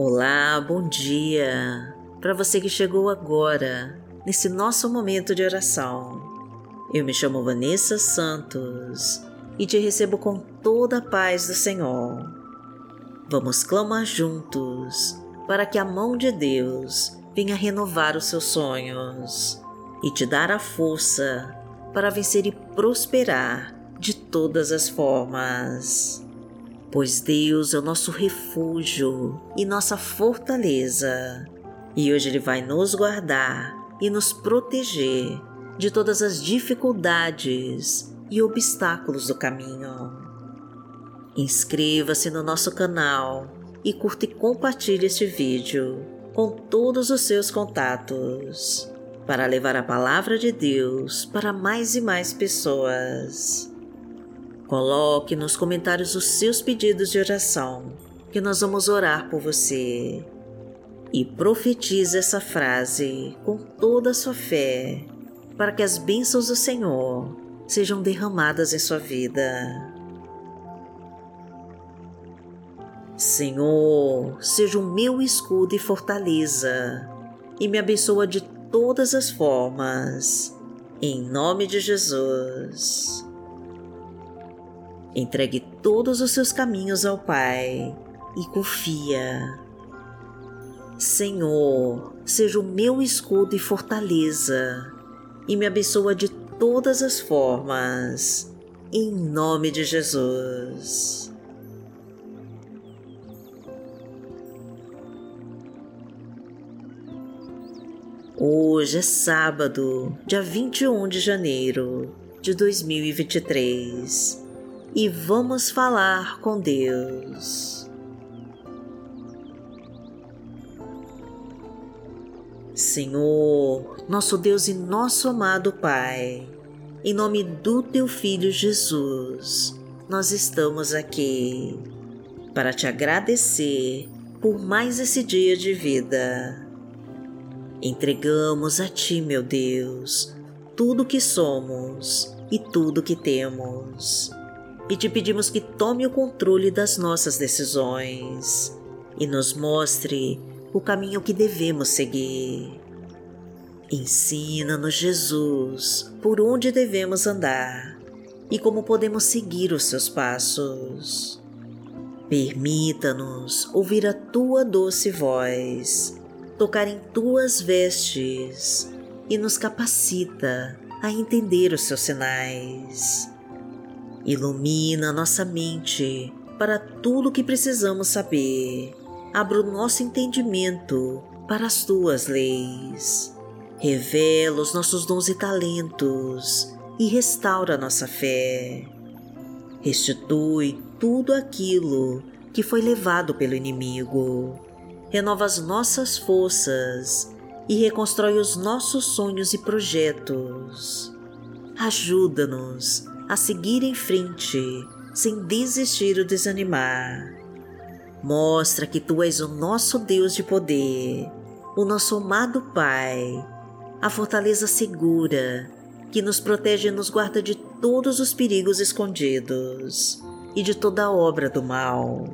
Olá, bom dia! Para você que chegou agora, nesse nosso momento de oração. Eu me chamo Vanessa Santos e te recebo com toda a paz do Senhor. Vamos clamar juntos para que a mão de Deus venha renovar os seus sonhos e te dar a força para vencer e prosperar de todas as formas pois Deus é o nosso refúgio e nossa fortaleza, e hoje Ele vai nos guardar e nos proteger de todas as dificuldades e obstáculos do caminho. Inscreva-se no nosso canal e curta e compartilhe este vídeo com todos os seus contatos para levar a palavra de Deus para mais e mais pessoas. Coloque nos comentários os seus pedidos de oração, que nós vamos orar por você. E profetize essa frase com toda a sua fé, para que as bênçãos do Senhor sejam derramadas em sua vida. Senhor, seja o meu escudo e fortaleza, e me abençoa de todas as formas. Em nome de Jesus. Entregue todos os seus caminhos ao Pai e confia. Senhor, seja o meu escudo e fortaleza, e me abençoa de todas as formas, em nome de Jesus. Hoje é sábado, dia 21 de janeiro de 2023 e vamos falar com Deus. Senhor, nosso Deus e nosso amado Pai, em nome do Teu Filho Jesus, nós estamos aqui para te agradecer por mais esse dia de vida. Entregamos a Ti, meu Deus, tudo que somos e tudo que temos e te pedimos que tome o controle das nossas decisões e nos mostre o caminho que devemos seguir. Ensina-nos, Jesus, por onde devemos andar e como podemos seguir os seus passos. Permita-nos ouvir a tua doce voz, tocar em tuas vestes e nos capacita a entender os seus sinais. Ilumina nossa mente para tudo o que precisamos saber. Abra o nosso entendimento para as tuas leis. Revela os nossos dons e talentos e restaura nossa fé. Restitui tudo aquilo que foi levado pelo inimigo. Renova as nossas forças e reconstrói os nossos sonhos e projetos. Ajuda-nos a seguir em frente, sem desistir ou desanimar. Mostra que Tu és o nosso Deus de poder, o nosso amado Pai, a fortaleza segura que nos protege e nos guarda de todos os perigos escondidos e de toda obra do mal.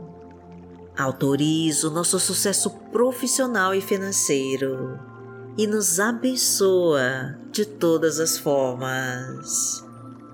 Autoriza o nosso sucesso profissional e financeiro e nos abençoa de todas as formas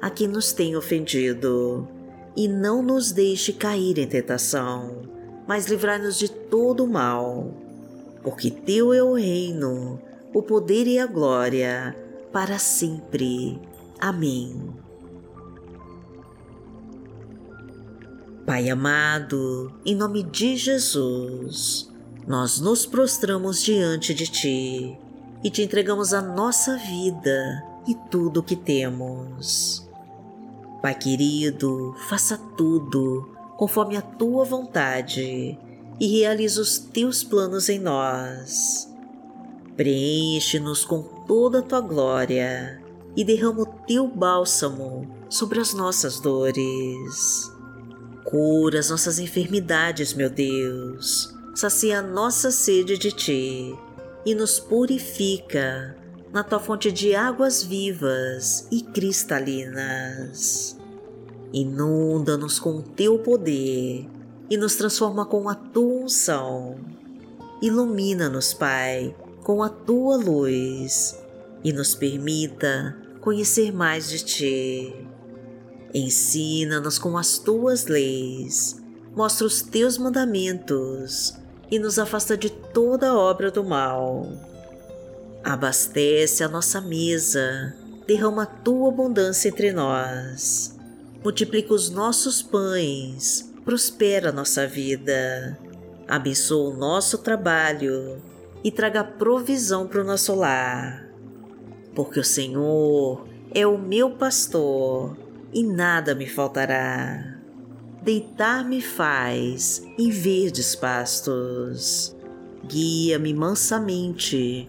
a quem nos tem ofendido, e não nos deixe cair em tentação, mas livrai-nos de todo o mal, porque Teu é o reino, o poder e a glória, para sempre. Amém. Pai amado, em nome de Jesus, nós nos prostramos diante de Ti e te entregamos a nossa vida e tudo o que temos. Pai querido, faça tudo conforme a tua vontade e realiza os teus planos em nós. Preenche-nos com toda a tua glória e derrama o teu bálsamo sobre as nossas dores. Cura as nossas enfermidades, meu Deus, sacia a nossa sede de ti e nos purifica na tua fonte de águas vivas e cristalinas. Inunda-nos com o teu poder e nos transforma com a tua unção. Ilumina-nos, Pai, com a tua luz e nos permita conhecer mais de ti. Ensina-nos com as tuas leis, mostra os teus mandamentos e nos afasta de toda obra do mal. Abastece a nossa mesa, derrama a tua abundância entre nós, multiplica os nossos pães, prospera a nossa vida, abençoa o nosso trabalho e traga provisão para o nosso lar. Porque o Senhor é o meu pastor e nada me faltará. Deitar-me faz em verdes pastos. Guia-me mansamente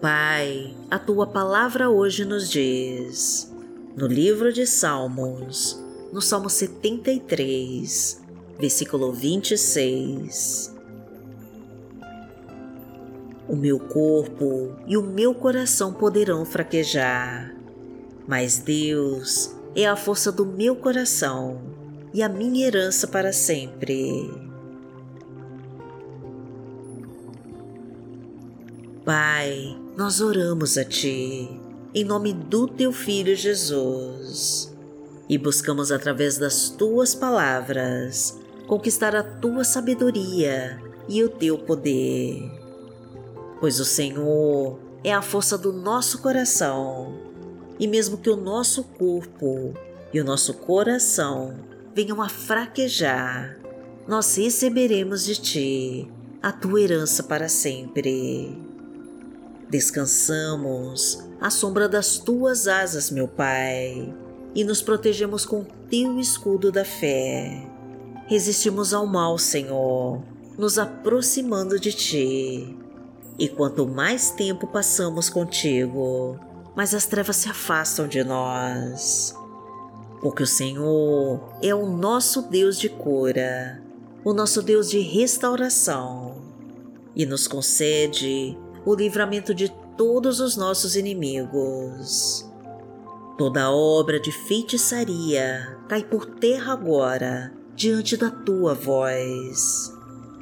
Pai, a tua palavra hoje nos diz, no livro de Salmos, no Salmo 73, versículo 26. O meu corpo e o meu coração poderão fraquejar, mas Deus é a força do meu coração e a minha herança para sempre. Pai, nós oramos a Ti, em nome do Teu Filho Jesus, e buscamos através das Tuas palavras conquistar a Tua sabedoria e o Teu poder. Pois o Senhor é a força do nosso coração, e mesmo que o nosso corpo e o nosso coração venham a fraquejar, nós receberemos de Ti a Tua herança para sempre. Descansamos à sombra das tuas asas, meu Pai, e nos protegemos com teu escudo da fé. Resistimos ao mal, Senhor, nos aproximando de ti. E quanto mais tempo passamos contigo, mais as trevas se afastam de nós. Porque o Senhor é o nosso Deus de cura, o nosso Deus de restauração, e nos concede o livramento de todos os nossos inimigos. Toda obra de feitiçaria cai por terra agora diante da tua voz,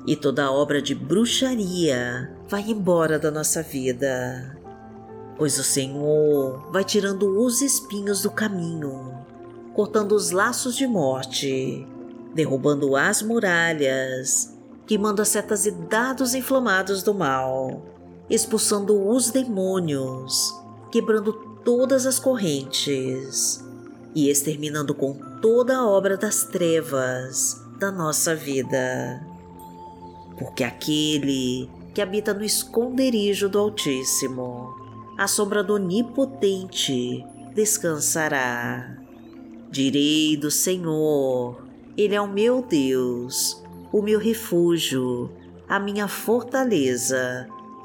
e toda obra de bruxaria vai embora da nossa vida, pois o Senhor vai tirando os espinhos do caminho, cortando os laços de morte, derrubando as muralhas, queimando as setas e dados inflamados do mal expulsando os demônios, quebrando todas as correntes e exterminando com toda a obra das trevas da nossa vida. Porque aquele que habita no esconderijo do Altíssimo, à sombra do Onipotente, descansará. Direi do Senhor, Ele é o meu Deus, o meu refúgio, a minha fortaleza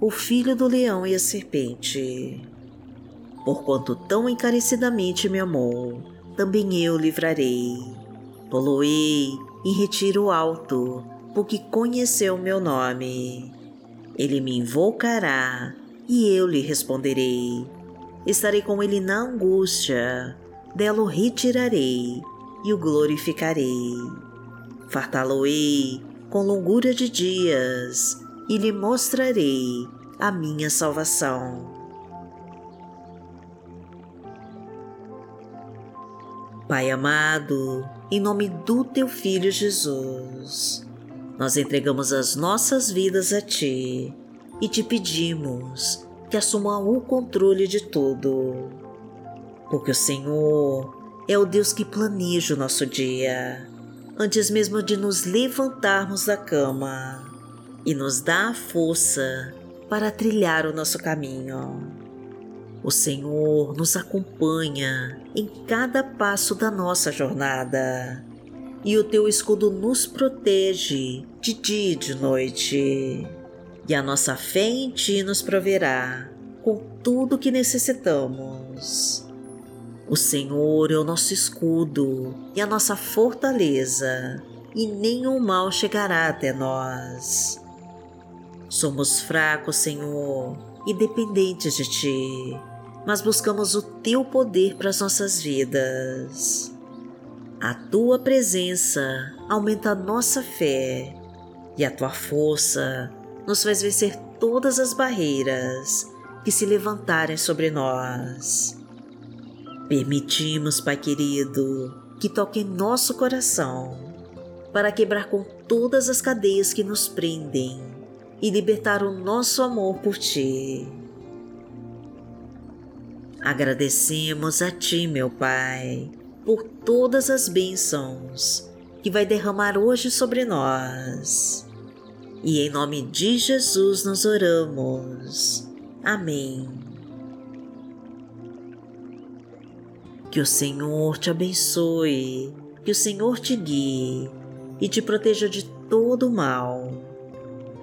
o filho do leão e a serpente. Porquanto tão encarecidamente me amou, também eu livrarei. Poloei em retiro alto, porque conheceu meu nome. Ele me invocará e eu lhe responderei. Estarei com ele na angústia, dela o retirarei e o glorificarei. Fartá-lo-ei com longura de dias e lhe mostrarei a minha salvação. Pai amado, em nome do teu Filho Jesus, nós entregamos as nossas vidas a Ti e te pedimos que assuma o controle de tudo. Porque o Senhor é o Deus que planeja o nosso dia, antes mesmo de nos levantarmos da cama e nos dá a força para trilhar o nosso caminho. O Senhor nos acompanha em cada passo da nossa jornada e o teu escudo nos protege de dia e de noite. E a nossa fé em ti nos proverá com tudo o que necessitamos. O Senhor é o nosso escudo e a nossa fortaleza, e nenhum mal chegará até nós. Somos fracos, Senhor, e dependentes de Ti, mas buscamos o Teu poder para as nossas vidas. A tua presença aumenta a nossa fé e a tua força nos faz vencer todas as barreiras que se levantarem sobre nós. Permitimos, Pai querido, que toque em nosso coração para quebrar com todas as cadeias que nos prendem e libertar o nosso amor por Ti. Agradecemos a Ti, meu Pai por todas as bênçãos que vai derramar hoje sobre nós. E em nome de Jesus nós oramos. Amém. Que o Senhor te abençoe, que o Senhor te guie e te proteja de todo mal.